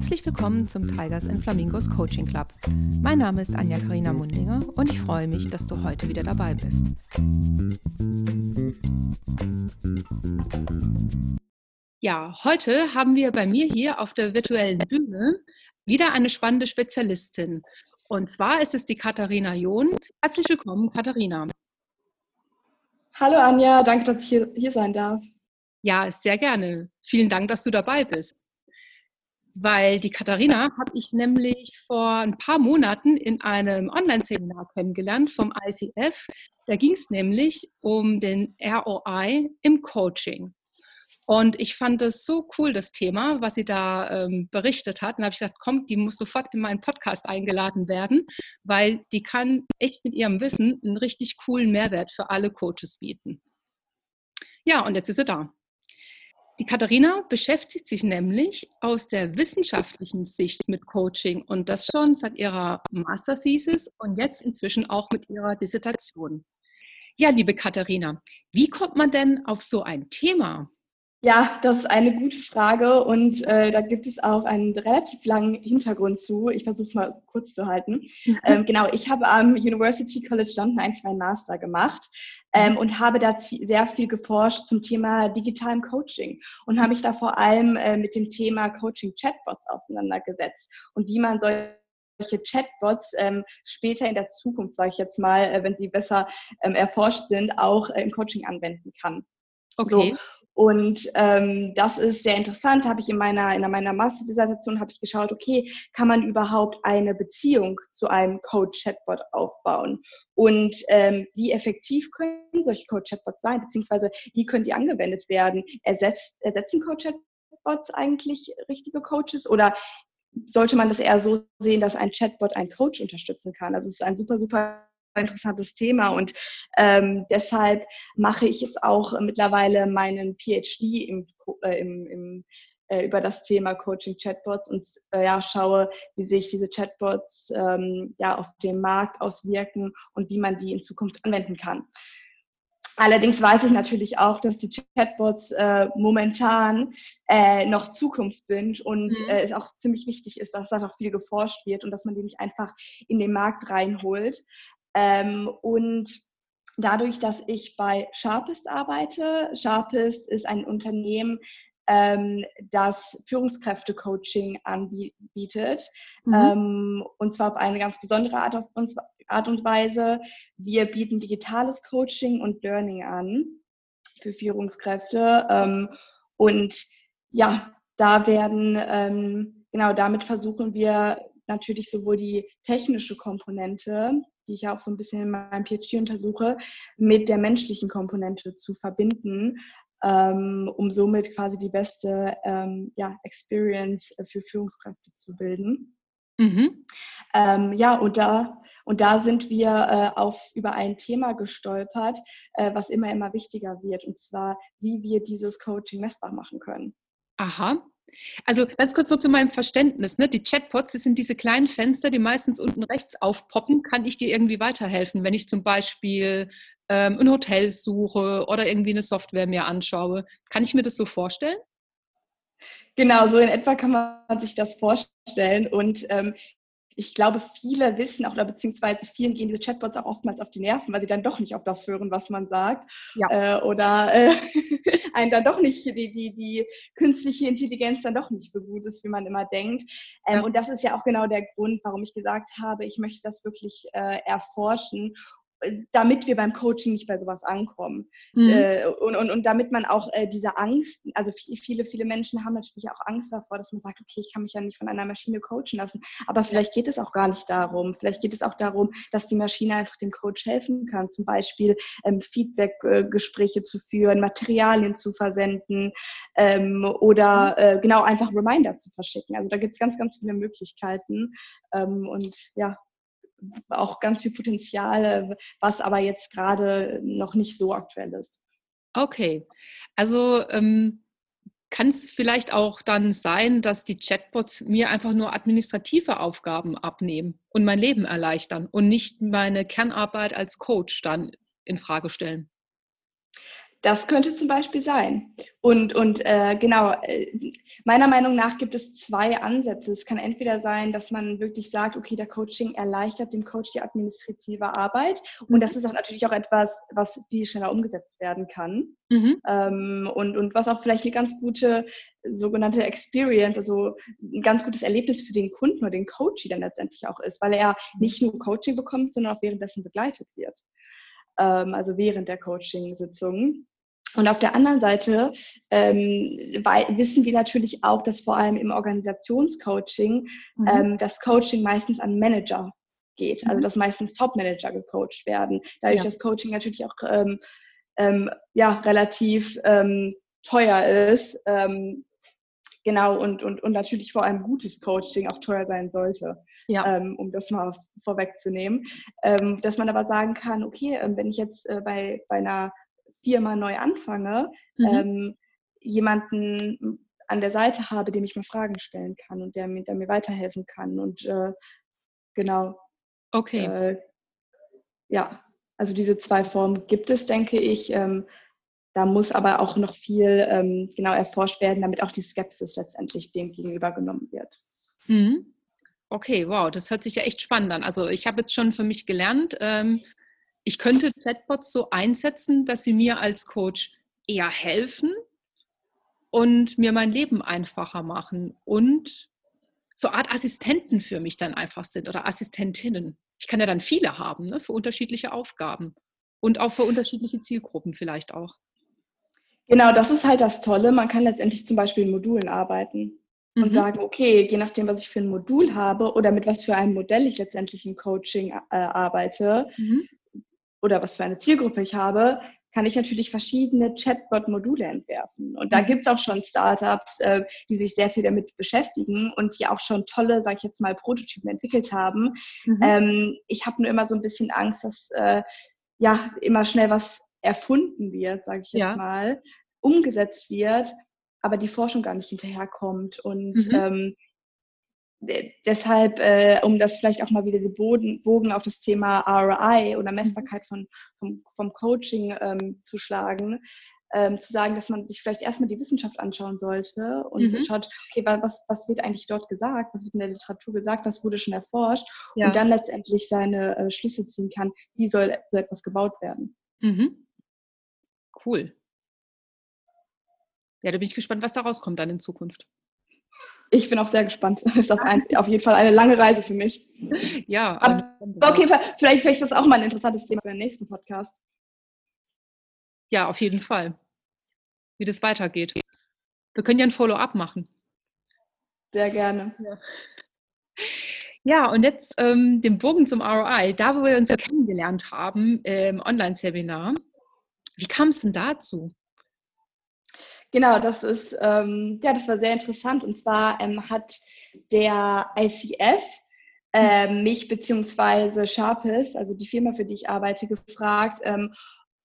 Herzlich willkommen zum Tigers and Flamingos Coaching Club. Mein Name ist Anja Karina Mundinger und ich freue mich, dass du heute wieder dabei bist. Ja, heute haben wir bei mir hier auf der virtuellen Bühne wieder eine spannende Spezialistin. Und zwar ist es die Katharina John. Herzlich willkommen, Katharina. Hallo Anja, danke, dass ich hier, hier sein darf. Ja, sehr gerne. Vielen Dank, dass du dabei bist. Weil die Katharina habe ich nämlich vor ein paar Monaten in einem Online-Seminar kennengelernt vom ICF. Da ging es nämlich um den ROI im Coaching. Und ich fand es so cool, das Thema, was sie da ähm, berichtet hat. Und habe ich gesagt, komm, die muss sofort in meinen Podcast eingeladen werden, weil die kann echt mit ihrem Wissen einen richtig coolen Mehrwert für alle Coaches bieten. Ja, und jetzt ist sie da. Die Katharina beschäftigt sich nämlich aus der wissenschaftlichen Sicht mit Coaching und das schon seit ihrer Masterthesis und jetzt inzwischen auch mit ihrer Dissertation. Ja, liebe Katharina, wie kommt man denn auf so ein Thema? Ja, das ist eine gute Frage und äh, da gibt es auch einen relativ langen Hintergrund zu. Ich versuche es mal kurz zu halten. ähm, genau, ich habe am University College London eigentlich meinen Master gemacht ähm, und habe da sehr viel geforscht zum Thema digitalem Coaching und habe mich da vor allem äh, mit dem Thema Coaching Chatbots auseinandergesetzt und wie man solche Chatbots ähm, später in der Zukunft, sage ich jetzt mal, äh, wenn sie besser ähm, erforscht sind, auch äh, im Coaching anwenden kann. Okay. So. Und ähm, das ist sehr interessant. Habe ich in meiner in meiner Masterdissertation habe ich geschaut, okay, kann man überhaupt eine Beziehung zu einem Code-Chatbot aufbauen? Und ähm, wie effektiv können solche Code-Chatbots sein, beziehungsweise wie können die angewendet werden? Ersetzt, ersetzen Code-Chatbots eigentlich richtige Coaches oder sollte man das eher so sehen, dass ein Chatbot einen Coach unterstützen kann? Also es ist ein super, super interessantes Thema und ähm, deshalb mache ich jetzt auch mittlerweile meinen PhD im, äh, im, im äh, über das Thema Coaching Chatbots und äh, ja, schaue, wie sich diese Chatbots ähm, ja, auf den Markt auswirken und wie man die in Zukunft anwenden kann. Allerdings weiß ich natürlich auch, dass die Chatbots äh, momentan äh, noch Zukunft sind und mhm. äh, es auch ziemlich wichtig ist, dass da noch viel geforscht wird und dass man die nicht einfach in den Markt reinholt. Ähm, und dadurch, dass ich bei Sharpest arbeite, Sharpest ist ein Unternehmen, ähm, das Führungskräfte-Coaching anbietet. Mhm. Ähm, und zwar auf eine ganz besondere Art, Art und Weise. Wir bieten digitales Coaching und Learning an für Führungskräfte. Ähm, und ja, da werden, ähm, genau damit versuchen wir natürlich sowohl die technische Komponente die ich auch so ein bisschen in meinem PhD untersuche, mit der menschlichen Komponente zu verbinden, ähm, um somit quasi die beste ähm, ja, Experience für Führungskräfte zu bilden. Mhm. Ähm, ja, und da, und da sind wir äh, auf, über ein Thema gestolpert, äh, was immer, immer wichtiger wird, und zwar, wie wir dieses Coaching messbar machen können. Aha. Also ganz kurz so zu meinem Verständnis. Ne? Die Chatbots, das sind diese kleinen Fenster, die meistens unten rechts aufpoppen. Kann ich dir irgendwie weiterhelfen, wenn ich zum Beispiel ähm, ein Hotel suche oder irgendwie eine Software mir anschaue? Kann ich mir das so vorstellen? Genau, so in etwa kann man sich das vorstellen. Und ähm, ich glaube, viele wissen auch, oder beziehungsweise vielen gehen diese Chatbots auch oftmals auf die Nerven, weil sie dann doch nicht auf das hören, was man sagt. Ja. Äh, oder äh, einen dann doch nicht, die, die, die künstliche Intelligenz dann doch nicht so gut ist, wie man immer denkt. Ähm, ja. Und das ist ja auch genau der Grund, warum ich gesagt habe, ich möchte das wirklich äh, erforschen damit wir beim Coaching nicht bei sowas ankommen. Mhm. Äh, und, und, und damit man auch äh, diese Angst, also viele, viele Menschen haben natürlich auch Angst davor, dass man sagt, okay, ich kann mich ja nicht von einer Maschine coachen lassen. Aber vielleicht geht es auch gar nicht darum. Vielleicht geht es auch darum, dass die Maschine einfach dem Coach helfen kann, zum Beispiel ähm, Feedback-Gespräche zu führen, Materialien zu versenden ähm, oder mhm. äh, genau einfach Reminder zu verschicken. Also da gibt es ganz, ganz viele Möglichkeiten. Ähm, und ja, auch ganz viel Potenzial, was aber jetzt gerade noch nicht so aktuell ist. Okay, also ähm, kann es vielleicht auch dann sein, dass die Chatbots mir einfach nur administrative Aufgaben abnehmen und mein Leben erleichtern und nicht meine Kernarbeit als Coach dann in Frage stellen? Das könnte zum Beispiel sein. Und, und äh, genau, äh, meiner Meinung nach gibt es zwei Ansätze. Es kann entweder sein, dass man wirklich sagt, okay, der Coaching erleichtert dem Coach die administrative Arbeit. Und mhm. das ist auch natürlich auch etwas, was viel schneller umgesetzt werden kann. Mhm. Ähm, und, und was auch vielleicht eine ganz gute sogenannte Experience, also ein ganz gutes Erlebnis für den Kunden oder den Coach dann letztendlich auch ist, weil er nicht nur Coaching bekommt, sondern auch währenddessen begleitet wird. Ähm, also während der Coaching-Sitzung. Und auf der anderen Seite ähm, wissen wir natürlich auch, dass vor allem im Organisationscoaching mhm. ähm, das Coaching meistens an Manager geht, also mhm. dass meistens Top-Manager gecoacht werden. Dadurch, ja. dass Coaching natürlich auch ähm, ähm, ja, relativ ähm, teuer ist, ähm, genau, und, und, und natürlich vor allem gutes Coaching auch teuer sein sollte, ja. ähm, um das mal vorwegzunehmen. Ähm, dass man aber sagen kann, okay, ähm, wenn ich jetzt äh, bei, bei einer Firma neu anfange, mhm. ähm, jemanden an der Seite habe, dem ich mir Fragen stellen kann und der mir, der mir weiterhelfen kann. Und äh, genau. Okay. Äh, ja, also diese zwei Formen gibt es, denke ich. Ähm, da muss aber auch noch viel ähm, genau erforscht werden, damit auch die Skepsis letztendlich dem gegenübergenommen wird. Mhm. Okay, wow, das hört sich ja echt spannend an. Also ich habe jetzt schon für mich gelernt, ähm, ich könnte Chatbots so einsetzen, dass sie mir als Coach eher helfen und mir mein Leben einfacher machen und so Art Assistenten für mich dann einfach sind oder Assistentinnen. Ich kann ja dann viele haben ne, für unterschiedliche Aufgaben und auch für unterschiedliche Zielgruppen vielleicht auch. Genau, das ist halt das Tolle. Man kann letztendlich zum Beispiel in Modulen arbeiten mhm. und sagen, okay, je nachdem, was ich für ein Modul habe oder mit was für einem Modell ich letztendlich im Coaching äh, arbeite, mhm oder was für eine Zielgruppe ich habe, kann ich natürlich verschiedene Chatbot-Module entwerfen. Und da mhm. gibt es auch schon Startups, äh, die sich sehr viel damit beschäftigen und die auch schon tolle, sage ich jetzt mal, Prototypen entwickelt haben. Mhm. Ähm, ich habe nur immer so ein bisschen Angst, dass äh, ja immer schnell was erfunden wird, sage ich jetzt ja. mal, umgesetzt wird, aber die Forschung gar nicht hinterherkommt. Und mhm. ähm, deshalb, äh, um das vielleicht auch mal wieder den Boden, Bogen auf das Thema ROI oder Messbarkeit von, vom, vom Coaching ähm, zu schlagen, ähm, zu sagen, dass man sich vielleicht erstmal die Wissenschaft anschauen sollte und mhm. schaut, okay, was, was wird eigentlich dort gesagt, was wird in der Literatur gesagt, was wurde schon erforscht ja. und dann letztendlich seine äh, Schlüsse ziehen kann, wie soll so etwas gebaut werden. Mhm. Cool. Ja, da bin ich gespannt, was da rauskommt dann in Zukunft. Ich bin auch sehr gespannt. Das ist auf, ein, auf jeden Fall eine lange Reise für mich. Ja. Aber auf jeden Fall, vielleicht, vielleicht ist das auch mal ein interessantes Thema für den nächsten Podcast. Ja, auf jeden Fall. Wie das weitergeht. Wir können ja ein Follow-up machen. Sehr gerne. Ja, ja und jetzt ähm, den Bogen zum ROI. Da, wo wir uns ja kennengelernt haben im Online-Seminar. Wie kam es denn dazu? Genau, das ist, ähm, ja, das war sehr interessant. Und zwar ähm, hat der ICF ähm, mich beziehungsweise Sharpes, also die Firma, für die ich arbeite, gefragt, ähm,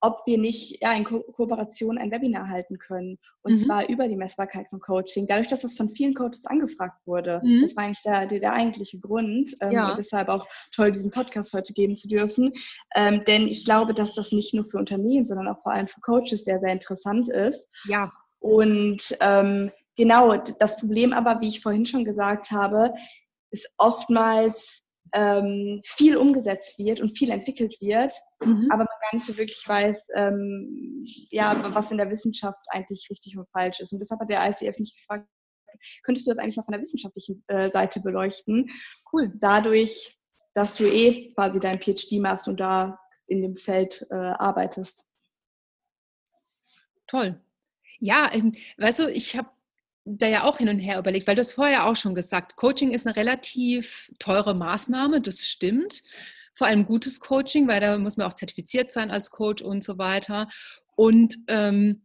ob wir nicht ja, in Ko Kooperation ein Webinar halten können. Und mhm. zwar über die Messbarkeit von Coaching. Dadurch, dass das von vielen Coaches angefragt wurde. Mhm. Das war eigentlich der, der, der eigentliche Grund. Ähm, ja. Und deshalb auch toll, diesen Podcast heute geben zu dürfen. Ähm, denn ich glaube, dass das nicht nur für Unternehmen, sondern auch vor allem für Coaches sehr, sehr interessant ist. Ja. Und ähm, genau, das Problem aber, wie ich vorhin schon gesagt habe, ist oftmals ähm, viel umgesetzt wird und viel entwickelt wird, mhm. aber man gar nicht so wirklich weiß, ähm, ja, was in der Wissenschaft eigentlich richtig und falsch ist. Und deshalb hat der ICF nicht gefragt, könntest du das eigentlich mal von der wissenschaftlichen äh, Seite beleuchten? Cool. Dadurch, dass du eh quasi dein PhD machst und da in dem Feld äh, arbeitest. Toll. Ja, ähm, weißt du, ich habe da ja auch hin und her überlegt, weil du hast vorher auch schon gesagt, Coaching ist eine relativ teure Maßnahme, das stimmt. Vor allem gutes Coaching, weil da muss man auch zertifiziert sein als Coach und so weiter. Und ähm,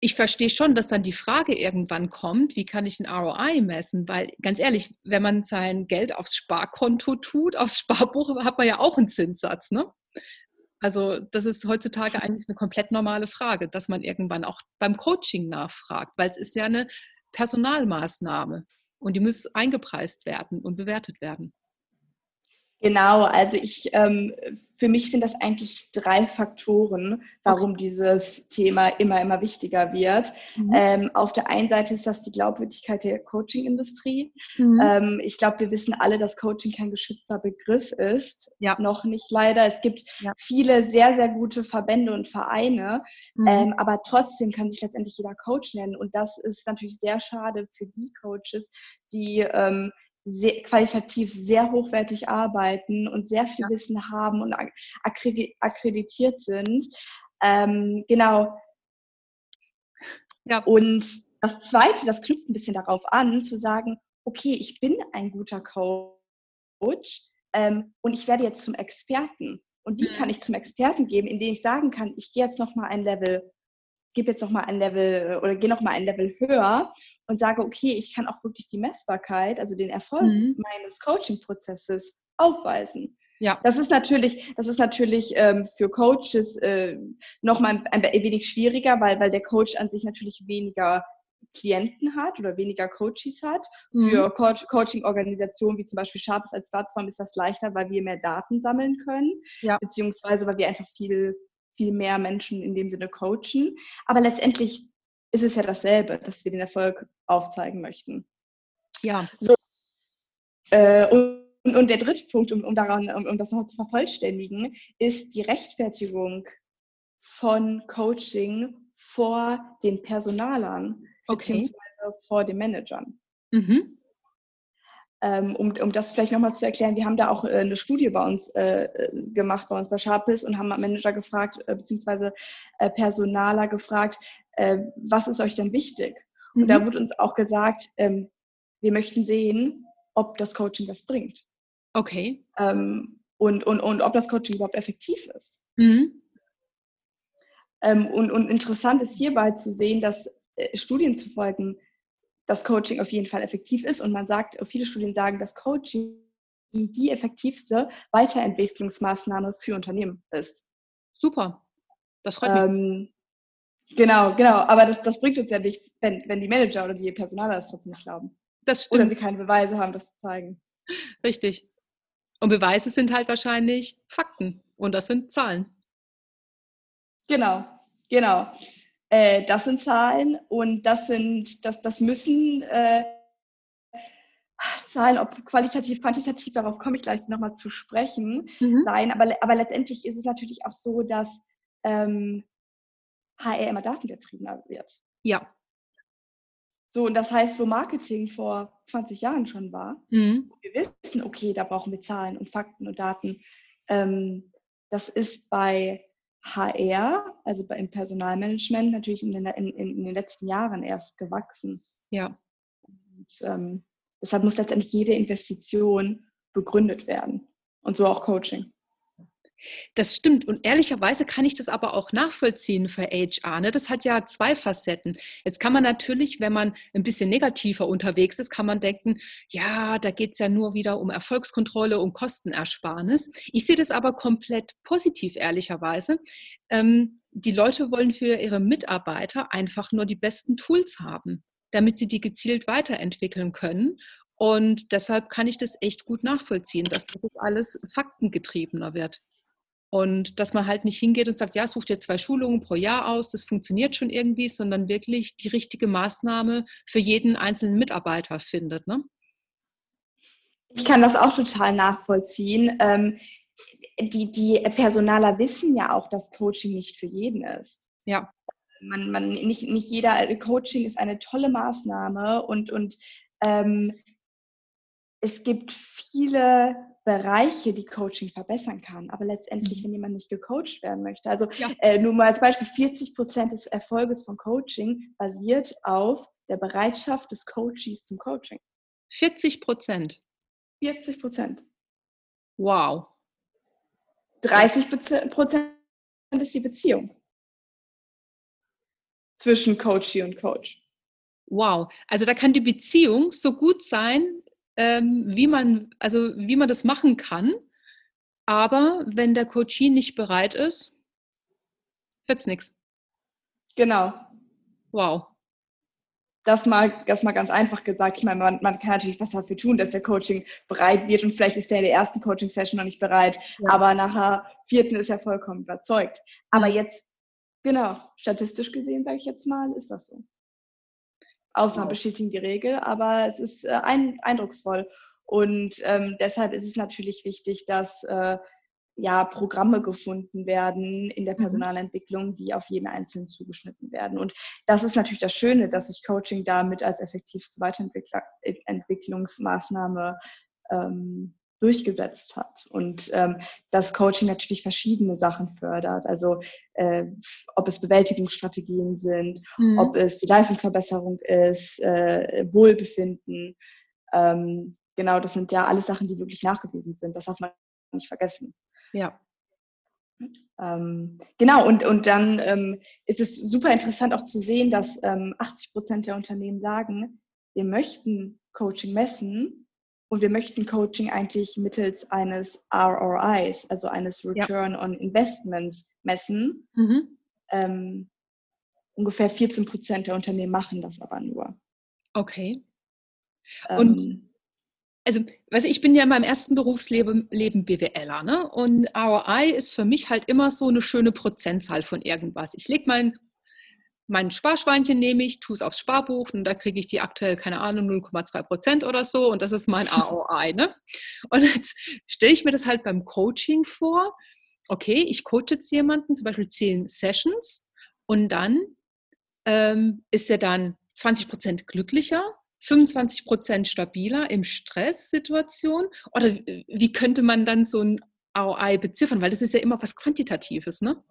ich verstehe schon, dass dann die Frage irgendwann kommt, wie kann ich ein ROI messen? Weil ganz ehrlich, wenn man sein Geld aufs Sparkonto tut, aufs Sparbuch, hat man ja auch einen Zinssatz. Ne? Also das ist heutzutage eigentlich eine komplett normale Frage, dass man irgendwann auch beim Coaching nachfragt, weil es ist ja eine Personalmaßnahme und die muss eingepreist werden und bewertet werden. Genau, also ich, ähm, für mich sind das eigentlich drei Faktoren, warum okay. dieses Thema immer, immer wichtiger wird. Mhm. Ähm, auf der einen Seite ist das die Glaubwürdigkeit der Coaching-Industrie. Mhm. Ähm, ich glaube, wir wissen alle, dass Coaching kein geschützter Begriff ist. Ja. Noch nicht leider. Es gibt ja. viele sehr, sehr gute Verbände und Vereine, mhm. Ähm, aber trotzdem kann sich letztendlich jeder Coach nennen. Und das ist natürlich sehr schade für die Coaches, die ähm, sehr, qualitativ sehr hochwertig arbeiten und sehr viel ja. Wissen haben und akkreditiert sind. Ähm, genau. Ja. Und das Zweite, das knüpft ein bisschen darauf an, zu sagen, okay, ich bin ein guter Coach ähm, und ich werde jetzt zum Experten. Und wie mhm. kann ich zum Experten geben, indem ich sagen kann, ich gehe jetzt noch mal ein Level, gebe jetzt noch mal ein Level oder gehe noch mal ein Level höher und sage, okay, ich kann auch wirklich die Messbarkeit, also den Erfolg mhm. meines Coaching-Prozesses aufweisen. Ja. Das ist natürlich, das ist natürlich ähm, für Coaches äh, nochmal ein, ein wenig schwieriger, weil, weil der Coach an sich natürlich weniger Klienten hat oder weniger Coaches hat. Mhm. Für Co Coaching-Organisationen wie zum Beispiel Sharpes als Plattform ist das leichter, weil wir mehr Daten sammeln können, ja. beziehungsweise weil wir einfach viel, viel mehr Menschen in dem Sinne coachen. Aber letztendlich ist es ja dasselbe, dass wir den Erfolg aufzeigen möchten. Ja. So, äh, und, und, der dritte Punkt, um, um, daran, um, um das noch zu vervollständigen, ist die Rechtfertigung von Coaching vor den Personalern okay. beziehungsweise vor den Managern. Mhm. Ähm, um, um das vielleicht nochmal zu erklären, wir haben da auch äh, eine Studie bei uns äh, gemacht, bei uns bei Sharpis und haben Manager gefragt, äh, beziehungsweise äh, Personaler gefragt, äh, was ist euch denn wichtig? Mhm. Und da mhm. wurde uns auch gesagt, ähm, wir möchten sehen, ob das Coaching was bringt. Okay. Ähm, und, und, und ob das Coaching überhaupt effektiv ist. Mhm. Ähm, und, und interessant ist hierbei zu sehen, dass äh, Studien zu folgen, dass Coaching auf jeden Fall effektiv ist. Und man sagt, viele Studien sagen, dass Coaching die effektivste Weiterentwicklungsmaßnahme für Unternehmen ist. Super. Das freut mich. Ähm, Genau, genau. Aber das, das bringt uns ja nichts, wenn, wenn die Manager oder die Personaler das trotzdem nicht glauben. Das stimmt. Oder sie keine Beweise haben, das zu zeigen. Richtig. Und Beweise sind halt wahrscheinlich Fakten und das sind Zahlen. Genau, genau. Äh, das sind Zahlen und das sind, das, das müssen äh, Zahlen, ob qualitativ, quantitativ, darauf komme ich gleich nochmal zu sprechen, mhm. sein. Aber, aber letztendlich ist es natürlich auch so, dass ähm, HR immer datengetriebener wird. Ja. So, und das heißt, wo Marketing vor 20 Jahren schon war, mhm. wo wir wissen, okay, da brauchen wir Zahlen und Fakten und Daten, ähm, das ist bei HR, also im Personalmanagement, natürlich in den, in, in den letzten Jahren erst gewachsen. Ja. Und, ähm, deshalb muss letztendlich jede Investition begründet werden. Und so auch Coaching. Das stimmt. Und ehrlicherweise kann ich das aber auch nachvollziehen für HR. Ne? Das hat ja zwei Facetten. Jetzt kann man natürlich, wenn man ein bisschen negativer unterwegs ist, kann man denken, ja, da geht es ja nur wieder um Erfolgskontrolle, um Kostenersparnis. Ich sehe das aber komplett positiv, ehrlicherweise. Ähm, die Leute wollen für ihre Mitarbeiter einfach nur die besten Tools haben, damit sie die gezielt weiterentwickeln können. Und deshalb kann ich das echt gut nachvollziehen, dass das jetzt alles faktengetriebener wird. Und dass man halt nicht hingeht und sagt, ja, such dir zwei Schulungen pro Jahr aus, das funktioniert schon irgendwie, sondern wirklich die richtige Maßnahme für jeden einzelnen Mitarbeiter findet. Ne? Ich kann das auch total nachvollziehen. Ähm, die, die Personaler wissen ja auch, dass Coaching nicht für jeden ist. Ja. Man, man, nicht, nicht jeder Coaching ist eine tolle Maßnahme und, und ähm, es gibt viele Bereiche, die Coaching verbessern kann. Aber letztendlich, mhm. wenn jemand nicht gecoacht werden möchte, also ja. äh, nur mal als Beispiel, 40 Prozent des Erfolges von Coaching basiert auf der Bereitschaft des Coaches zum Coaching. 40 Prozent? 40 Prozent. Wow. 30 Prozent ist die Beziehung zwischen Coachee und Coach. Wow. Also da kann die Beziehung so gut sein, wie, man, also wie man das machen kann. Aber wenn der Coachie nicht bereit ist, wird es nichts. Genau. Wow. das mal, das mal ganz einfach gesagt. Ich meine, man, man kann natürlich was dafür tun, dass der Coaching bereit wird und vielleicht ist der in der ersten Coaching-Session noch nicht bereit, ja. aber nachher vierten ist er vollkommen überzeugt. Aber jetzt, genau, statistisch gesehen, sage ich jetzt mal, ist das so. Ausnahmen bestätigen die Regel, aber es ist äh, ein, eindrucksvoll. Und ähm, deshalb ist es natürlich wichtig, dass äh, ja, Programme gefunden werden in der mhm. Personalentwicklung, die auf jeden Einzelnen zugeschnitten werden. Und das ist natürlich das Schöne, dass sich Coaching damit als effektivste Weiterentwicklungsmaßnahme ähm, durchgesetzt hat. Und ähm, dass Coaching natürlich verschiedene Sachen fördert. Also äh, ob es Bewältigungsstrategien sind, mhm. ob es die Leistungsverbesserung ist, äh, Wohlbefinden. Ähm, genau, das sind ja alles Sachen, die wirklich nachgewiesen sind. Das darf man nicht vergessen. Ja. Ähm, genau, und, und dann ähm, ist es super interessant auch zu sehen, dass ähm, 80 Prozent der Unternehmen sagen, wir möchten Coaching messen und wir möchten Coaching eigentlich mittels eines ROIs, also eines Return ja. on Investment messen. Mhm. Ähm, ungefähr 14 Prozent der Unternehmen machen das aber nur. Okay. Und ähm, also, weiß ich, bin ja in meinem ersten Berufsleben Leben BWLer, ne? Und ROI ist für mich halt immer so eine schöne Prozentzahl von irgendwas. Ich lege mein, mein Sparschweinchen, nehme ich, tue es aufs Sparbuch und da kriege ich die aktuell, keine Ahnung, 0,2 Prozent oder so und das ist mein ROI, ne? Und jetzt stelle ich mir das halt beim Coaching vor. Okay, ich coache jetzt jemanden, zum Beispiel 10 Sessions und dann ähm, ist er dann 20 Prozent glücklicher 25 Prozent stabiler im Stresssituation? Oder wie könnte man dann so ein ROI beziffern? Weil das ist ja immer was Quantitatives, ne?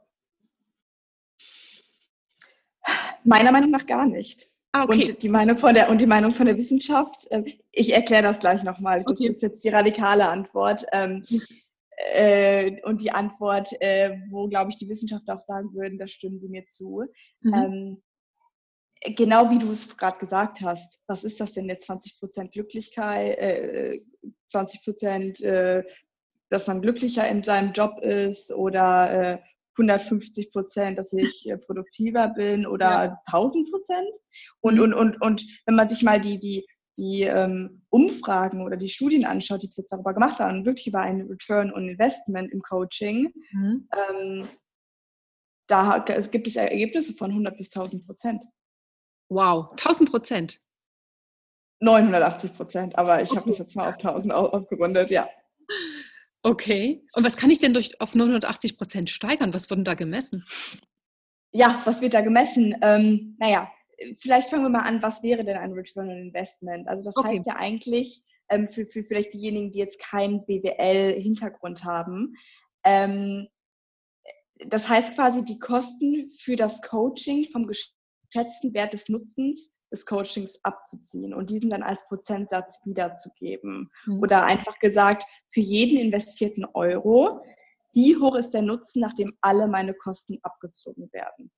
Meiner Meinung nach gar nicht. Ah, okay. Und die Meinung von der und die Meinung von der Wissenschaft, äh, ich erkläre das gleich nochmal. Das okay. ist jetzt die radikale Antwort. Ähm, äh, und die Antwort, äh, wo, glaube ich, die Wissenschaftler auch sagen würden, da stimmen sie mir zu. Mhm. Ähm, genau wie du es gerade gesagt hast, was ist das denn jetzt 20 Prozent Glücklichkeit, äh, 20 Prozent, äh, dass man glücklicher in seinem Job ist oder äh, 150 Prozent, dass ich äh, produktiver bin oder ja. 1000 Prozent. Und, mhm. und, und, und wenn man sich mal die, die, die ähm, Umfragen oder die Studien anschaut, die bis jetzt darüber gemacht waren, wirklich über ein Return on Investment im Coaching, mhm. ähm, da gibt es Ergebnisse von 100 bis 1000 Prozent. Wow, 1000 Prozent. 980 Prozent, aber ich okay. habe das jetzt mal auf 1000 aufgerundet, ja. Okay. Und was kann ich denn durch auf 980 Prozent steigern? Was wurde da gemessen? Ja, was wird da gemessen? Ähm, naja, vielleicht fangen wir mal an, was wäre denn ein Return on Investment? Also das okay. heißt ja eigentlich, ähm, für, für vielleicht diejenigen, die jetzt keinen BWL-Hintergrund haben, ähm, das heißt quasi die Kosten für das Coaching vom geschätzten Wert des Nutzens des Coachings abzuziehen und diesen dann als Prozentsatz wiederzugeben. Mhm. Oder einfach gesagt, für jeden investierten Euro, wie hoch ist der Nutzen, nachdem alle meine Kosten abgezogen werden?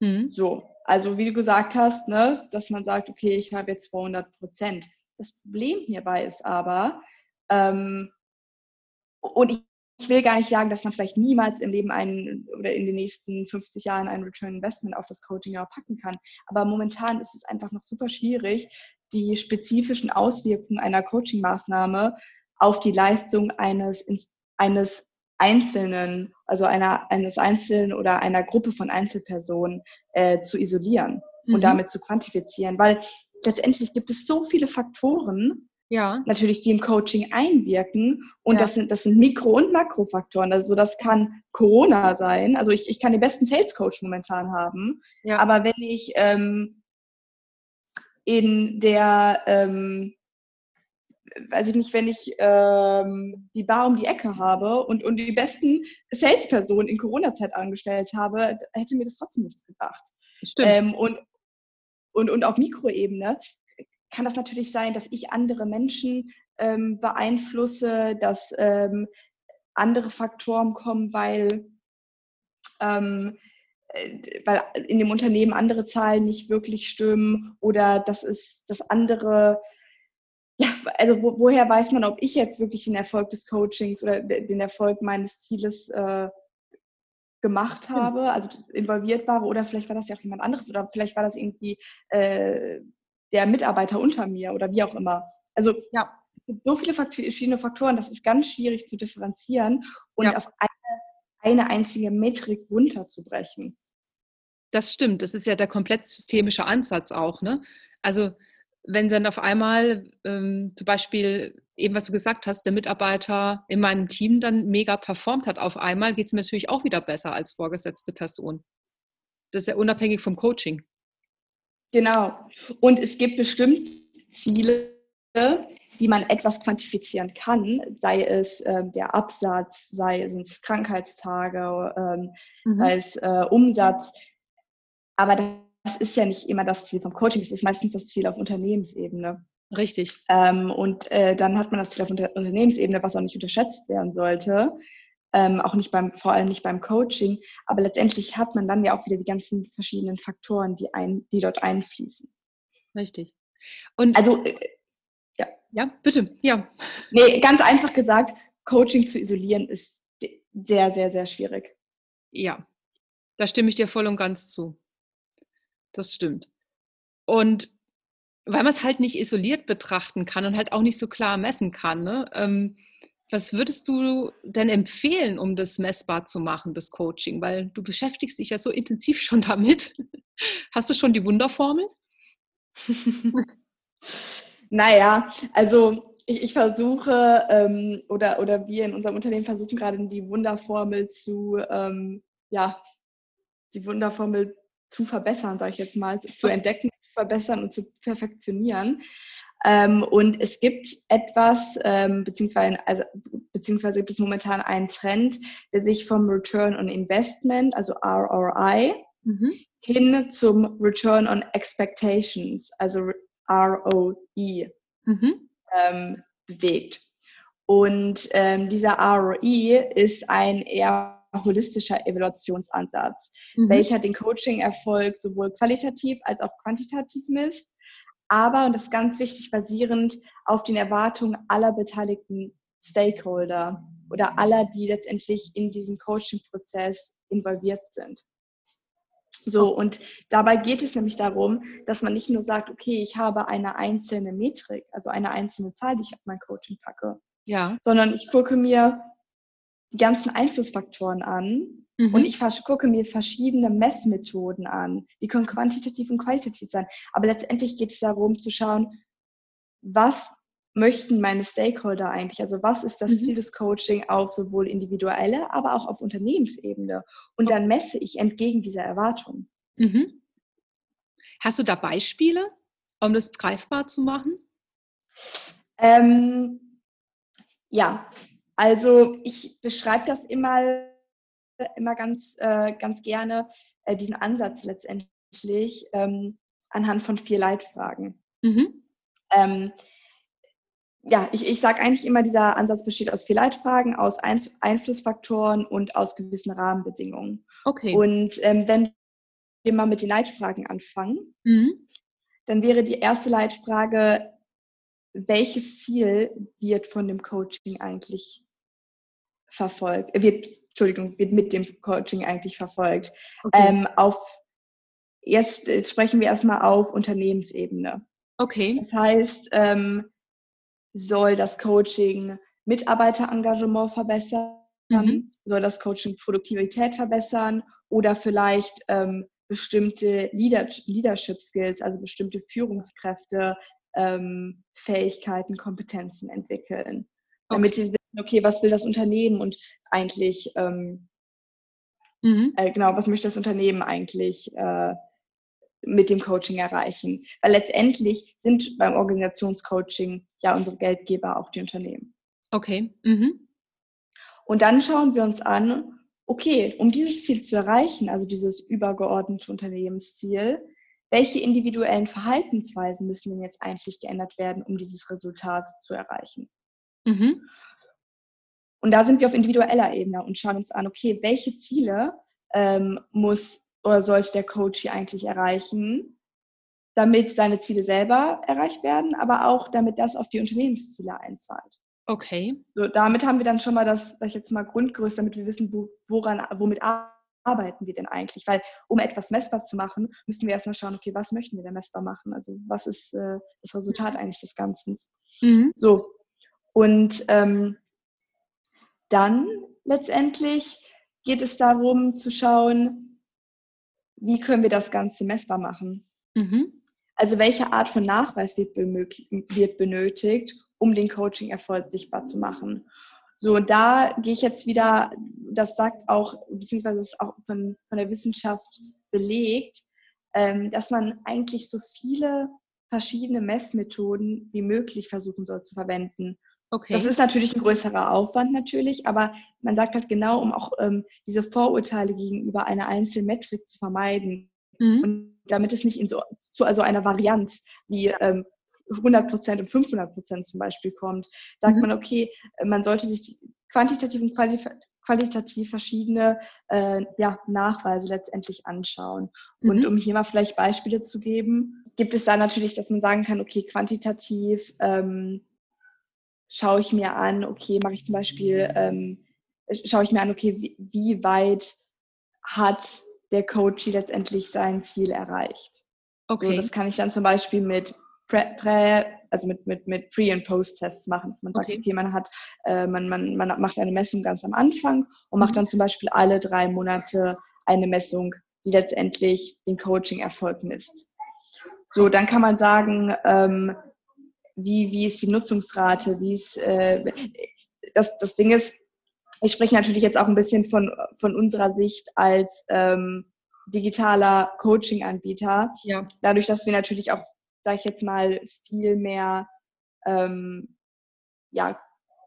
Mhm. So, also wie du gesagt hast, ne, dass man sagt, okay, ich habe jetzt 200 Prozent. Das Problem hierbei ist aber, ähm, und ich ich will gar nicht sagen, dass man vielleicht niemals im Leben einen oder in den nächsten 50 Jahren ein Return Investment auf das Coaching packen kann. Aber momentan ist es einfach noch super schwierig, die spezifischen Auswirkungen einer Coaching-Maßnahme auf die Leistung eines, eines Einzelnen, also einer, eines Einzelnen oder einer Gruppe von Einzelpersonen äh, zu isolieren mhm. und damit zu quantifizieren. Weil letztendlich gibt es so viele Faktoren, ja. natürlich, die im Coaching einwirken. Und ja. das, sind, das sind Mikro- und Makrofaktoren. Also das kann Corona sein. Also ich, ich kann den besten Sales Coach momentan haben. Ja. Aber wenn ich ähm, in der, ähm, weiß ich nicht, wenn ich ähm, die Bar um die Ecke habe und, und die besten Salespersonen in Corona-Zeit angestellt habe, hätte mir das trotzdem nichts gebracht. Stimmt. Ähm, und, und, und auf Mikroebene kann das natürlich sein, dass ich andere Menschen ähm, beeinflusse, dass ähm, andere Faktoren kommen, weil, ähm, äh, weil in dem Unternehmen andere Zahlen nicht wirklich stimmen oder das ist das andere. Ja, also wo, woher weiß man, ob ich jetzt wirklich den Erfolg des Coachings oder den Erfolg meines Zieles äh, gemacht habe, also involviert war, oder vielleicht war das ja auch jemand anderes oder vielleicht war das irgendwie äh, der Mitarbeiter unter mir oder wie auch immer. Also ja. es gibt so viele verschiedene Faktoren, das ist ganz schwierig zu differenzieren und ja. auf eine, eine einzige Metrik runterzubrechen. Das stimmt, das ist ja der komplett systemische Ansatz auch. Ne? Also wenn dann auf einmal ähm, zum Beispiel eben, was du gesagt hast, der Mitarbeiter in meinem Team dann mega performt hat auf einmal, geht es mir natürlich auch wieder besser als vorgesetzte Person. Das ist ja unabhängig vom Coaching. Genau. Und es gibt bestimmt Ziele, die man etwas quantifizieren kann, sei es ähm, der Absatz, sei es Krankheitstage, ähm, mhm. sei es äh, Umsatz. Aber das ist ja nicht immer das Ziel vom Coaching, das ist meistens das Ziel auf Unternehmensebene. Richtig. Ähm, und äh, dann hat man das Ziel auf Unter Unternehmensebene, was auch nicht unterschätzt werden sollte. Ähm, auch nicht beim, vor allem nicht beim Coaching. Aber letztendlich hat man dann ja auch wieder die ganzen verschiedenen Faktoren, die, ein, die dort einfließen. Richtig. Und also, äh, ja. Ja, bitte, ja. Nee, ganz einfach gesagt, Coaching zu isolieren ist sehr, sehr, sehr schwierig. Ja, da stimme ich dir voll und ganz zu. Das stimmt. Und weil man es halt nicht isoliert betrachten kann und halt auch nicht so klar messen kann, ne? ähm, was würdest du denn empfehlen, um das messbar zu machen, das Coaching? Weil du beschäftigst dich ja so intensiv schon damit. Hast du schon die Wunderformel? naja, also ich, ich versuche ähm, oder, oder wir in unserem Unternehmen versuchen gerade die Wunderformel zu, ähm, ja, die Wunderformel zu verbessern, sage ich jetzt mal, zu entdecken, zu verbessern und zu perfektionieren. Ähm, und es gibt etwas, ähm, beziehungsweise, also, beziehungsweise gibt es momentan einen Trend, der sich vom Return on Investment, also ROI, mhm. hin zum Return on Expectations, also ROE, mhm. ähm, bewegt. Und ähm, dieser ROE ist ein eher holistischer Evaluationsansatz, mhm. welcher den Coaching-Erfolg sowohl qualitativ als auch quantitativ misst, aber, und das ist ganz wichtig, basierend auf den Erwartungen aller beteiligten Stakeholder oder aller, die letztendlich in diesem Coaching-Prozess involviert sind. So, und dabei geht es nämlich darum, dass man nicht nur sagt, okay, ich habe eine einzelne Metrik, also eine einzelne Zahl, die ich auf mein Coaching packe, ja. sondern ich gucke mir die ganzen Einflussfaktoren an mhm. und ich gucke mir verschiedene Messmethoden an. Die können quantitativ und qualitativ sein. Aber letztendlich geht es darum zu schauen, was möchten meine Stakeholder eigentlich? Also was ist das mhm. Ziel des Coaching auf sowohl individueller, aber auch auf Unternehmensebene? Und dann messe ich entgegen dieser Erwartung. Mhm. Hast du da Beispiele, um das greifbar zu machen? Ähm, ja, also ich beschreibe das immer, immer ganz, äh, ganz gerne, äh, diesen Ansatz letztendlich ähm, anhand von vier Leitfragen. Mhm. Ähm, ja, ich, ich sage eigentlich immer, dieser Ansatz besteht aus vier Leitfragen, aus Ein Einflussfaktoren und aus gewissen Rahmenbedingungen. Okay. Und ähm, wenn wir mal mit den Leitfragen anfangen, mhm. dann wäre die erste Leitfrage, welches Ziel wird von dem Coaching eigentlich verfolgt, wird, Entschuldigung, wird mit dem Coaching eigentlich verfolgt. Okay. Ähm, auf, jetzt, jetzt sprechen wir erstmal auf Unternehmensebene. Okay. Das heißt, ähm, soll das Coaching Mitarbeiterengagement verbessern? Mhm. Soll das Coaching Produktivität verbessern? Oder vielleicht ähm, bestimmte Leader Leadership Skills, also bestimmte Führungskräfte, ähm, Fähigkeiten, Kompetenzen entwickeln? Damit okay. Okay, was will das Unternehmen und eigentlich, ähm, mhm. äh, genau, was möchte das Unternehmen eigentlich äh, mit dem Coaching erreichen? Weil letztendlich sind beim Organisationscoaching ja unsere Geldgeber auch die Unternehmen. Okay. Mhm. Und dann schauen wir uns an, okay, um dieses Ziel zu erreichen, also dieses übergeordnete Unternehmensziel, welche individuellen Verhaltensweisen müssen denn jetzt eigentlich geändert werden, um dieses Resultat zu erreichen? Mhm. Und da sind wir auf individueller Ebene und schauen uns an, okay, welche Ziele ähm, muss oder sollte der Coach hier eigentlich erreichen, damit seine Ziele selber erreicht werden, aber auch damit das auf die Unternehmensziele einzahlt. Okay. So, damit haben wir dann schon mal das, sag ich jetzt mal, Grundgerüst, damit wir wissen, wo, woran, womit arbeiten wir denn eigentlich? Weil um etwas messbar zu machen, müssen wir erstmal schauen, okay, was möchten wir denn messbar machen? Also was ist äh, das Resultat eigentlich des Ganzen? Mhm. So. Und ähm, dann letztendlich geht es darum zu schauen, wie können wir das Ganze messbar machen? Mhm. Also welche Art von Nachweis wird, wird benötigt, um den Coaching-Erfolg sichtbar zu machen? So, und da gehe ich jetzt wieder, das sagt auch, beziehungsweise ist auch von, von der Wissenschaft belegt, ähm, dass man eigentlich so viele verschiedene Messmethoden wie möglich versuchen soll zu verwenden. Okay. Das ist natürlich ein größerer Aufwand natürlich, aber man sagt halt genau, um auch ähm, diese Vorurteile gegenüber einer einzelnen Metrik zu vermeiden. Mhm. Und damit es nicht in so, zu also einer Varianz wie ähm, 100 Prozent und 500 Prozent zum Beispiel kommt, sagt mhm. man, okay, man sollte sich quantitativ und qualitativ verschiedene äh, ja, Nachweise letztendlich anschauen. Mhm. Und um hier mal vielleicht Beispiele zu geben, gibt es da natürlich, dass man sagen kann, okay, quantitativ ähm, schaue ich mir an, okay, mache ich zum Beispiel, ähm, schaue ich mir an, okay, wie, wie weit hat der Coach letztendlich sein Ziel erreicht. Okay. So, das kann ich dann zum Beispiel mit Prä, also mit, mit, mit Pre- und Post-Tests machen. Man sagt, okay, okay man hat, äh, man, man, man macht eine Messung ganz am Anfang und macht mhm. dann zum Beispiel alle drei Monate eine Messung, die letztendlich den Coaching-Erfolg misst. So, dann kann man sagen, ähm, wie, wie ist die Nutzungsrate, wie ist, äh, das, das Ding ist, ich spreche natürlich jetzt auch ein bisschen von, von unserer Sicht als ähm, digitaler Coaching-Anbieter. Ja. Dadurch, dass wir natürlich auch sage ich jetzt mal, viel mehr ähm, ja,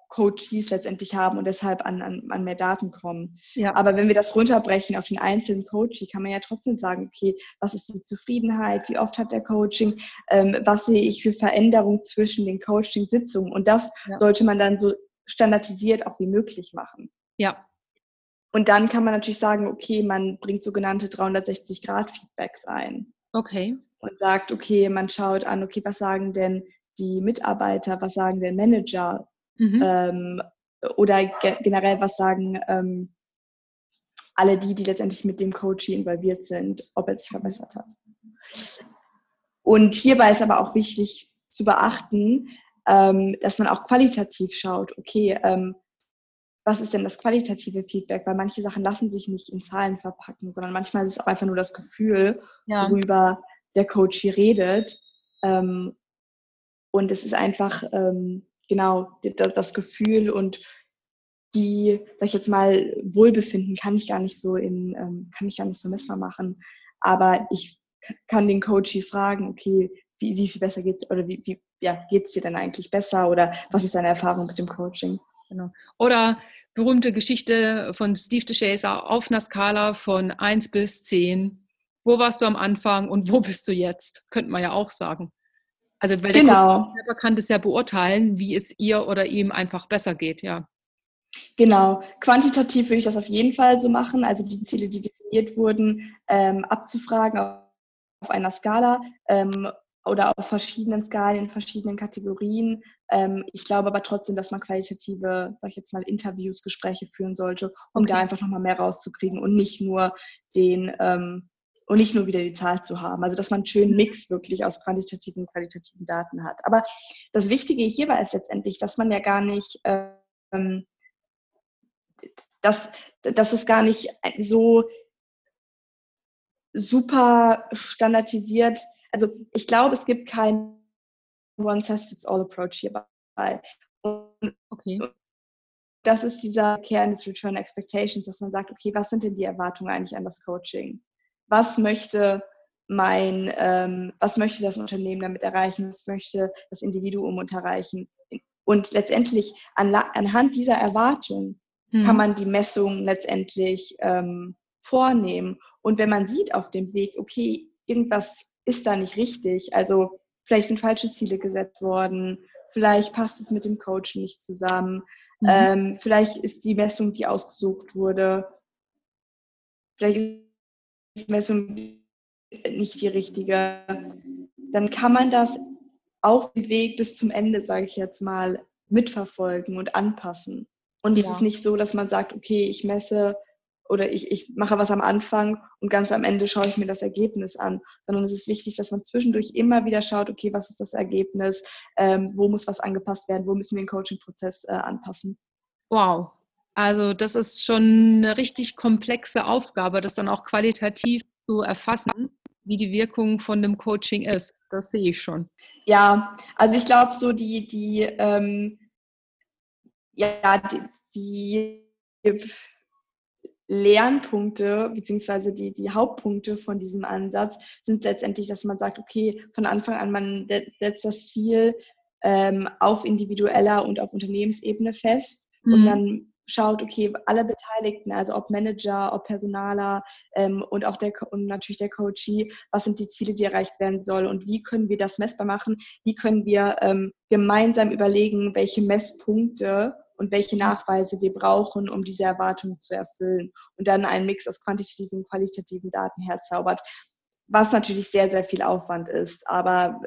Coaches letztendlich haben und deshalb an, an, an mehr Daten kommen. Ja. Aber wenn wir das runterbrechen auf den einzelnen Coach, kann man ja trotzdem sagen, okay, was ist die Zufriedenheit, wie oft hat der Coaching, ähm, was sehe ich für Veränderungen zwischen den Coaching-Sitzungen und das ja. sollte man dann so standardisiert auch wie möglich machen. Ja. Und dann kann man natürlich sagen, okay, man bringt sogenannte 360-Grad-Feedbacks ein. Okay und sagt, okay, man schaut an, okay, was sagen denn die Mitarbeiter, was sagen denn Manager mhm. ähm, oder ge generell, was sagen ähm, alle die, die letztendlich mit dem Coaching involviert sind, ob er sich verbessert hat. Und hierbei ist aber auch wichtig zu beachten, ähm, dass man auch qualitativ schaut, okay, ähm, was ist denn das qualitative Feedback? Weil manche Sachen lassen sich nicht in Zahlen verpacken, sondern manchmal ist es auch einfach nur das Gefühl, ja. worüber der Coach hier redet. Ähm, und es ist einfach ähm, genau das, Gefühl und die, sag ich jetzt mal, Wohlbefinden kann ich gar nicht so in, ähm, kann ich gar nicht so messbar machen. Aber ich kann den Coach hier fragen, okay, wie, wie viel besser geht's oder wie, wie ja, geht's dir denn eigentlich besser oder was ist deine Erfahrung mit dem Coaching? Genau. Oder berühmte Geschichte von Steve DeShazer auf einer Skala von 1 bis 10 wo warst du am Anfang und wo bist du jetzt? Könnte man ja auch sagen. Also weil der genau. selber kann das ja beurteilen, wie es ihr oder ihm einfach besser geht, ja. Genau. Quantitativ würde ich das auf jeden Fall so machen, also die Ziele, die definiert wurden, ähm, abzufragen auf einer Skala ähm, oder auf verschiedenen Skalen, in verschiedenen Kategorien. Ähm, ich glaube aber trotzdem, dass man qualitative, sag ich jetzt mal, Interviews, Gespräche führen sollte, um okay. da einfach nochmal mehr rauszukriegen und nicht nur den ähm, und nicht nur wieder die Zahl zu haben. Also dass man einen schönen Mix wirklich aus quantitativen und qualitativen Daten hat. Aber das Wichtige hierbei ist letztendlich, dass man ja gar nicht, ähm, dass, dass es gar nicht so super standardisiert, also ich glaube, es gibt keinen One-Size-Fits-All-Approach hierbei. Und okay. Das ist dieser Kern des Return Expectations, dass man sagt, okay, was sind denn die Erwartungen eigentlich an das Coaching? Was möchte mein, ähm, was möchte das Unternehmen damit erreichen, was möchte das Individuum erreichen. Und letztendlich an, anhand dieser Erwartung hm. kann man die Messung letztendlich ähm, vornehmen. Und wenn man sieht auf dem Weg, okay, irgendwas ist da nicht richtig, also vielleicht sind falsche Ziele gesetzt worden, vielleicht passt es mit dem Coach nicht zusammen, mhm. ähm, vielleicht ist die Messung, die ausgesucht wurde, vielleicht Messung nicht die richtige, dann kann man das auf dem Weg bis zum Ende, sage ich jetzt mal, mitverfolgen und anpassen. Und ja. es ist nicht so, dass man sagt, okay, ich messe oder ich, ich mache was am Anfang und ganz am Ende schaue ich mir das Ergebnis an, sondern es ist wichtig, dass man zwischendurch immer wieder schaut, okay, was ist das Ergebnis, ähm, wo muss was angepasst werden, wo müssen wir den Coaching-Prozess äh, anpassen. Wow, also das ist schon eine richtig komplexe Aufgabe, das dann auch qualitativ zu erfassen, wie die Wirkung von dem Coaching ist. Das sehe ich schon. Ja, also ich glaube so die, die, ähm, ja, die, die Lernpunkte beziehungsweise die, die Hauptpunkte von diesem Ansatz sind letztendlich, dass man sagt, okay, von Anfang an, man setzt das Ziel ähm, auf individueller und auf Unternehmensebene fest mhm. und dann schaut, okay, alle Beteiligten, also ob Manager, ob Personaler ähm, und auch der und natürlich der Coachee, was sind die Ziele, die erreicht werden sollen und wie können wir das messbar machen? Wie können wir ähm, gemeinsam überlegen, welche Messpunkte und welche mhm. Nachweise wir brauchen, um diese Erwartungen zu erfüllen und dann einen Mix aus quantitativen und qualitativen Daten herzaubert, was natürlich sehr, sehr viel Aufwand ist. Aber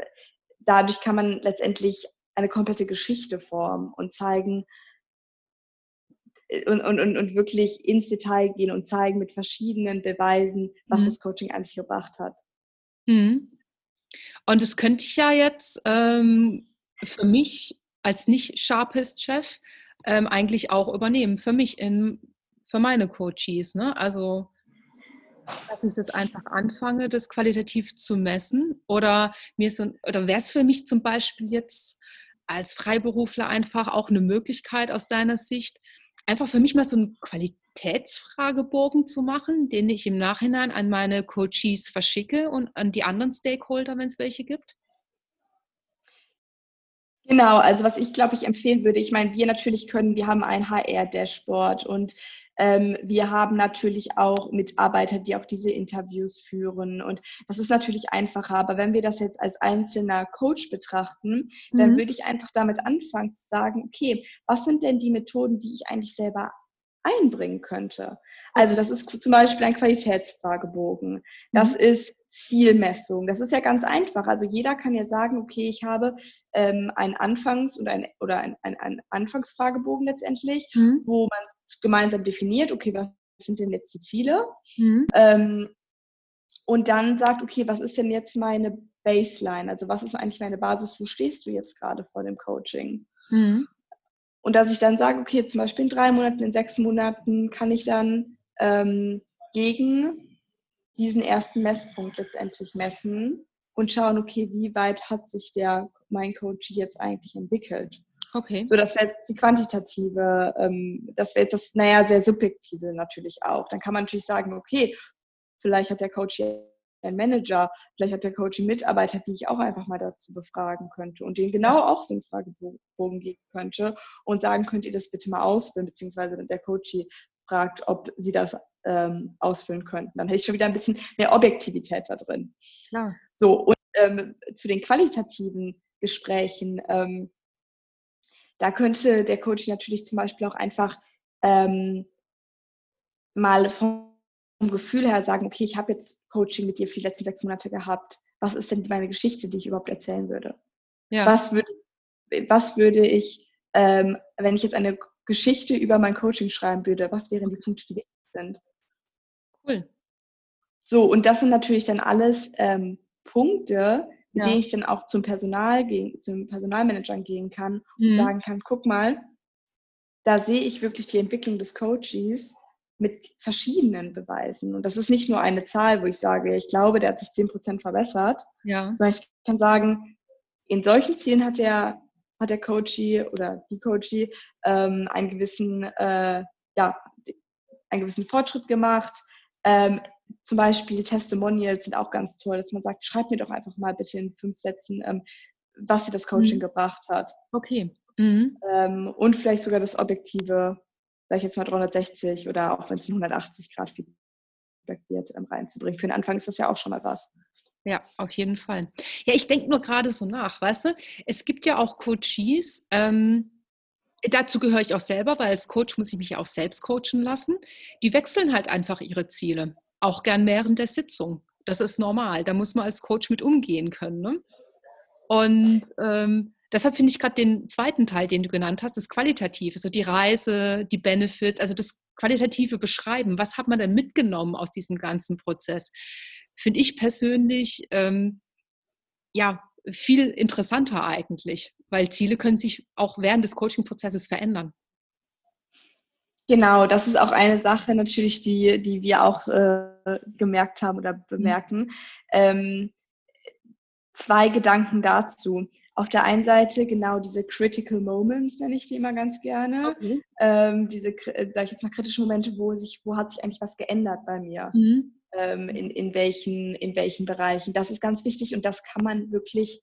dadurch kann man letztendlich eine komplette Geschichte formen und zeigen, und, und, und, wirklich ins Detail gehen und zeigen mit verschiedenen Beweisen, was mhm. das Coaching eigentlich gebracht hat. Mhm. Und das könnte ich ja jetzt ähm, für mich als nicht Sharpest-Chef ähm, eigentlich auch übernehmen für mich, in, für meine Coaches. Ne? Also, dass ich das einfach anfange, das qualitativ zu messen. Oder oder wäre es für mich zum Beispiel jetzt als Freiberufler einfach auch eine Möglichkeit aus deiner Sicht, einfach für mich mal so einen Qualitätsfragebogen zu machen, den ich im Nachhinein an meine Coaches verschicke und an die anderen Stakeholder, wenn es welche gibt? Genau, also was ich glaube ich empfehlen würde, ich meine, wir natürlich können, wir haben ein HR-Dashboard und ähm, wir haben natürlich auch Mitarbeiter, die auch diese Interviews führen und das ist natürlich einfacher. Aber wenn wir das jetzt als einzelner Coach betrachten, mhm. dann würde ich einfach damit anfangen zu sagen, okay, was sind denn die Methoden, die ich eigentlich selber einbringen könnte. Also das ist zum Beispiel ein Qualitätsfragebogen. Das mhm. ist Zielmessung. Das ist ja ganz einfach. Also jeder kann ja sagen, okay, ich habe ähm, einen Anfangs- und ein, oder ein, ein, ein Anfangsfragebogen letztendlich, mhm. wo man gemeinsam definiert, okay, was sind denn jetzt die Ziele? Mhm. Ähm, und dann sagt, okay, was ist denn jetzt meine Baseline? Also was ist eigentlich meine Basis? Wo stehst du jetzt gerade vor dem Coaching? Mhm. Und dass ich dann sage, okay, zum Beispiel in drei Monaten, in sechs Monaten kann ich dann ähm, gegen diesen ersten Messpunkt letztendlich messen und schauen, okay, wie weit hat sich der mein Coach jetzt eigentlich entwickelt. Okay. So, das wäre jetzt die quantitative, ähm, das wäre jetzt das, naja, sehr subjektive natürlich auch. Dann kann man natürlich sagen, okay, vielleicht hat der Coach ein Manager, vielleicht hat der Coach einen Mitarbeiter, die ich auch einfach mal dazu befragen könnte und den genau auch so einen Fragebogen geben könnte und sagen, könnt ihr das bitte mal ausfüllen, beziehungsweise der Coach fragt, ob sie das ähm, ausfüllen könnten. Dann hätte ich schon wieder ein bisschen mehr Objektivität da drin. Klar. So, und ähm, zu den qualitativen Gesprächen, ähm, da könnte der Coach natürlich zum Beispiel auch einfach ähm, mal vom Gefühl her sagen, okay, ich habe jetzt Coaching mit dir für die letzten sechs Monate gehabt. Was ist denn meine Geschichte, die ich überhaupt erzählen würde? Ja. Was, würde, was würde ich, ähm, wenn ich jetzt eine Geschichte über mein Coaching schreiben würde, was wären die Punkte, die wichtig sind? Cool. So, und das sind natürlich dann alles ähm, Punkte, mit ja. denen ich dann auch zum Personal gehen, zum Personalmanager gehen kann und mhm. sagen kann, guck mal, da sehe ich wirklich die Entwicklung des Coaches mit verschiedenen Beweisen. Und das ist nicht nur eine Zahl, wo ich sage, ich glaube, der hat sich 10 Prozent verbessert, ja. sondern ich kann sagen, in solchen Zielen hat der, hat der Coachie oder die Coachie ähm, einen gewissen, äh, ja, einen gewissen Fortschritt gemacht. Ähm, zum Beispiel Testimonials sind auch ganz toll, dass man sagt, schreib mir doch einfach mal bitte in fünf Sätzen, ähm, was dir das Coaching mhm. gebracht hat. Okay. Mhm. Ähm, und vielleicht sogar das objektive sage ich jetzt mal 360 oder auch wenn es 180 Grad Feedback wird, ähm, reinzubringen. Für den Anfang ist das ja auch schon mal was. Ja, auf jeden Fall. Ja, ich denke nur gerade so nach, weißt du, es gibt ja auch Coaches, ähm, dazu gehöre ich auch selber, weil als Coach muss ich mich auch selbst coachen lassen. Die wechseln halt einfach ihre Ziele, auch gern während der Sitzung. Das ist normal, da muss man als Coach mit umgehen können. Ne? Und ähm, deshalb finde ich gerade den zweiten Teil, den du genannt hast, das Qualitative, so die Reise, die Benefits, also das qualitative Beschreiben, was hat man denn mitgenommen aus diesem ganzen Prozess, finde ich persönlich ähm, ja viel interessanter eigentlich, weil Ziele können sich auch während des Coaching-Prozesses verändern. Genau, das ist auch eine Sache natürlich, die, die wir auch äh, gemerkt haben oder mhm. bemerken. Ähm, zwei Gedanken dazu. Auf der einen Seite genau diese Critical Moments nenne ich die immer ganz gerne. Okay. Ähm, diese, äh, sag ich jetzt mal, kritischen Momente, wo sich, wo hat sich eigentlich was geändert bei mir? Mhm. Ähm, in, in, welchen, in welchen Bereichen. Das ist ganz wichtig und das kann man wirklich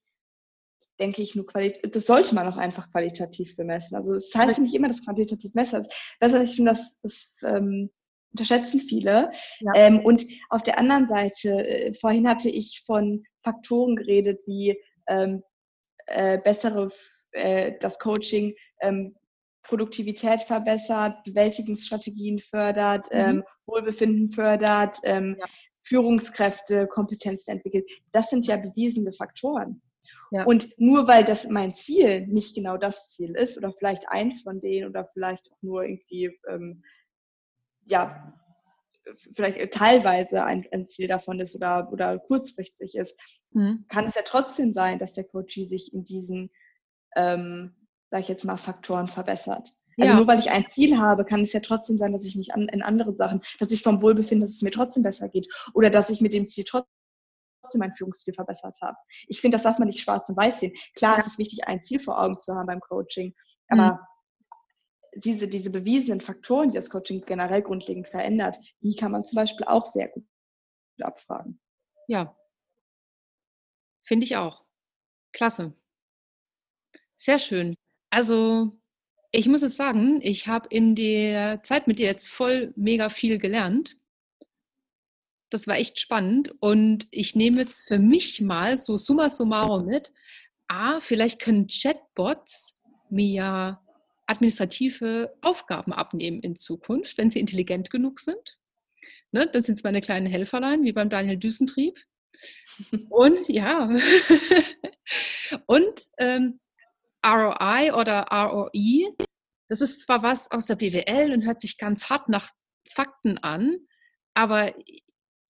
denke ich, nur qualitativ, das sollte man auch einfach qualitativ bemessen. Also es das heißt nicht immer, dass quantitativ besser ist. Besser, ich finde, das, das ähm, unterschätzen viele. Ja. Ähm, und auf der anderen Seite, äh, vorhin hatte ich von Faktoren geredet, wie ähm, äh, bessere, äh, das Coaching ähm, Produktivität verbessert, Bewältigungsstrategien fördert, mhm. ähm, Wohlbefinden fördert, ähm, ja. Führungskräfte, Kompetenzen entwickelt. Das sind ja bewiesene Faktoren. Ja. Und nur weil das mein Ziel nicht genau das Ziel ist oder vielleicht eins von denen oder vielleicht auch nur irgendwie, ähm, ja, vielleicht teilweise ein, ein, Ziel davon ist oder, oder kurzfristig ist, mhm. kann es ja trotzdem sein, dass der Coach sich in diesen, ähm, sag ich jetzt mal, Faktoren verbessert. Also ja. nur weil ich ein Ziel habe, kann es ja trotzdem sein, dass ich mich an, in andere Sachen, dass ich vom Wohlbefinden, dass es mir trotzdem besser geht oder dass ich mit dem Ziel trotzdem trotzdem mein Führungsstil verbessert habe. Ich finde, das darf man nicht schwarz und weiß sehen. Klar, ja. es ist wichtig, ein Ziel vor Augen zu haben beim Coaching, aber mhm. diese, diese bewiesenen Faktoren, die das Coaching generell grundlegend verändert, die kann man zum Beispiel auch sehr gut abfragen. Ja, finde ich auch. Klasse. Sehr schön. Also, ich muss es sagen, ich habe in der Zeit mit dir jetzt voll mega viel gelernt. Das war echt spannend und ich nehme jetzt für mich mal so summa summarum mit. A, vielleicht können Chatbots mir administrative Aufgaben abnehmen in Zukunft, wenn sie intelligent genug sind. Ne, das sind meine kleinen Helferlein, wie beim Daniel Düsentrieb. Und ja, und ähm, ROI oder ROI, das ist zwar was aus der BWL und hört sich ganz hart nach Fakten an, aber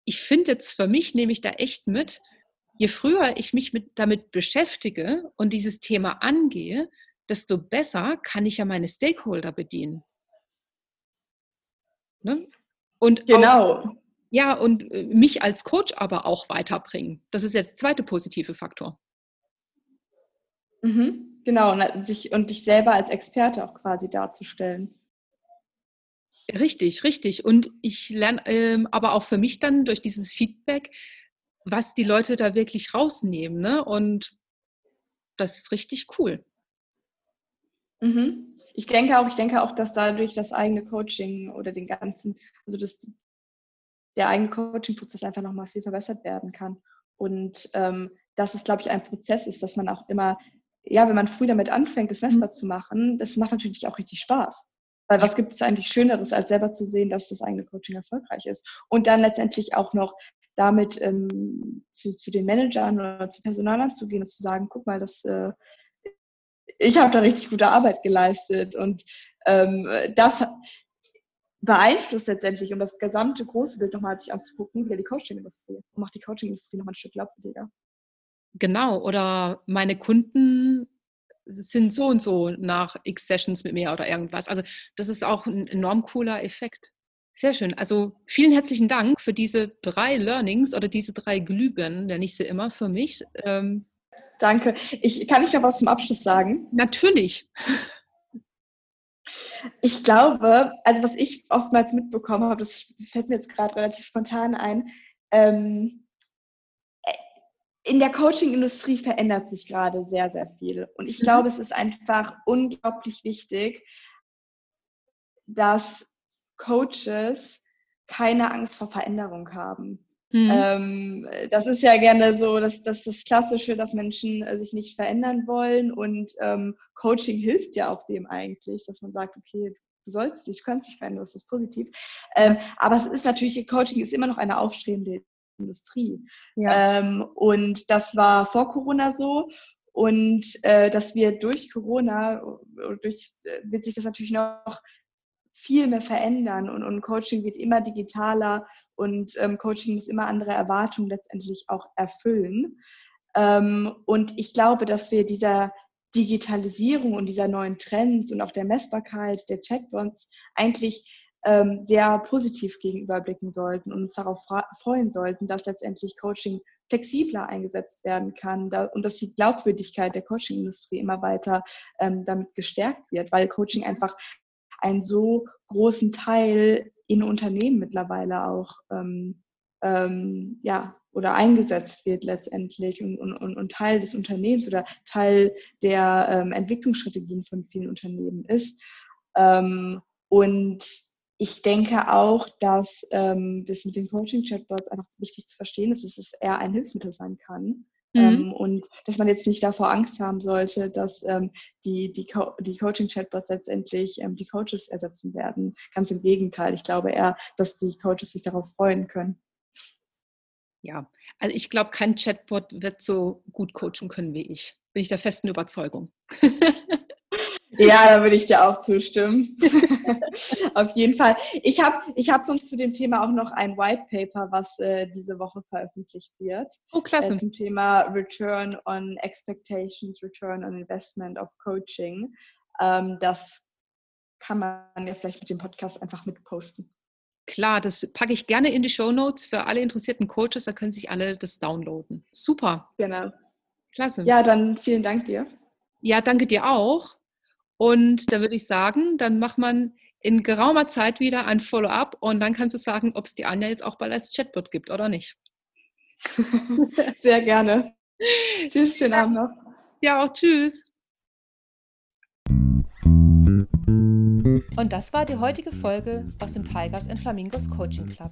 ich finde jetzt für mich, nehme ich da echt mit, je früher ich mich mit, damit beschäftige und dieses Thema angehe, desto besser kann ich ja meine Stakeholder bedienen. Ne? Und genau. Auch, ja, und äh, mich als Coach aber auch weiterbringen. Das ist jetzt der zweite positive Faktor. Mhm, genau, und, sich, und dich selber als Experte auch quasi darzustellen. Richtig, richtig. Und ich lerne ähm, aber auch für mich dann durch dieses Feedback, was die Leute da wirklich rausnehmen. Ne? Und das ist richtig cool. Mhm. Ich denke auch, ich denke auch, dass dadurch das eigene Coaching oder den ganzen, also das, der eigene Coaching-Prozess einfach nochmal viel verbessert werden kann. Und ähm, dass es, glaube ich, ein Prozess ist, dass man auch immer, ja, wenn man früh damit anfängt, das Semester mhm. zu machen, das macht natürlich auch richtig Spaß. Weil was gibt es eigentlich Schöneres, als selber zu sehen, dass das eigene Coaching erfolgreich ist? Und dann letztendlich auch noch damit ähm, zu, zu den Managern oder zu Personalern zu gehen und zu sagen, guck mal, das, äh, ich habe da richtig gute Arbeit geleistet. Und ähm, das beeinflusst letztendlich, um das gesamte große Bild nochmal sich anzugucken, wieder die Coaching-Industrie und macht die Coaching-Industrie nochmal ein Stück glaubwürdiger. Genau, oder meine Kunden sind so und so nach X Sessions mit mir oder irgendwas. Also das ist auch ein enorm cooler Effekt. Sehr schön. Also vielen herzlichen Dank für diese drei Learnings oder diese drei Glühbirnen, nenne ich sie immer für mich. Ähm, Danke. Ich, kann ich noch was zum Abschluss sagen? Natürlich. Ich glaube, also was ich oftmals mitbekommen habe, das fällt mir jetzt gerade relativ spontan ein, ähm, in der Coaching-Industrie verändert sich gerade sehr, sehr viel. Und ich mhm. glaube, es ist einfach unglaublich wichtig, dass Coaches keine Angst vor Veränderung haben. Mhm. Ähm, das ist ja gerne so, dass, dass das Klassische, dass Menschen äh, sich nicht verändern wollen. Und ähm, Coaching hilft ja auch dem eigentlich, dass man sagt, okay, du sollst dich, du kannst dich verändern, das ist positiv. Ähm, aber es ist natürlich, Coaching ist immer noch eine aufstrebende Industrie. Ja. Ähm, und das war vor Corona so. Und äh, dass wir durch Corona, durch, äh, wird sich das natürlich noch viel mehr verändern und, und Coaching wird immer digitaler und ähm, Coaching muss immer andere Erwartungen letztendlich auch erfüllen. Ähm, und ich glaube, dass wir dieser Digitalisierung und dieser neuen Trends und auch der Messbarkeit der Chatbots eigentlich ähm, sehr positiv gegenüberblicken sollten und uns darauf freuen sollten, dass letztendlich Coaching flexibler eingesetzt werden kann da, und dass die Glaubwürdigkeit der Coaching-Industrie immer weiter ähm, damit gestärkt wird, weil Coaching einfach einen so großen Teil in Unternehmen mittlerweile auch ähm, ähm, ja, oder eingesetzt wird letztendlich und, und, und Teil des Unternehmens oder Teil der ähm, Entwicklungsstrategien von vielen Unternehmen ist. Ähm, und ich denke auch, dass ähm, das mit den Coaching-Chatbots einfach wichtig zu verstehen ist, dass es eher ein Hilfsmittel sein kann. Mhm. Ähm, und dass man jetzt nicht davor Angst haben sollte, dass ähm, die, die, Co die Coaching-Chatbots letztendlich ähm, die Coaches ersetzen werden. Ganz im Gegenteil. Ich glaube eher, dass die Coaches sich darauf freuen können. Ja, also ich glaube, kein Chatbot wird so gut coachen können wie ich. Bin ich der festen Überzeugung. Ja, da würde ich dir auch zustimmen. Auf jeden Fall. Ich habe ich hab sonst zu dem Thema auch noch ein White Paper, was äh, diese Woche veröffentlicht wird. Oh, klasse. Äh, zum Thema Return on Expectations, Return on Investment of Coaching. Ähm, das kann man ja vielleicht mit dem Podcast einfach mitposten. Klar, das packe ich gerne in die Show Notes für alle interessierten Coaches, da können sich alle das downloaden. Super. Genau. Klasse. Ja, dann vielen Dank dir. Ja, danke dir auch. Und da würde ich sagen, dann macht man in geraumer Zeit wieder ein Follow-up und dann kannst du sagen, ob es die Anja jetzt auch bald als Chatbot gibt oder nicht. Sehr gerne. tschüss, schönen Abend noch. Ja, auch tschüss. Und das war die heutige Folge aus dem Tigers and Flamingos Coaching Club.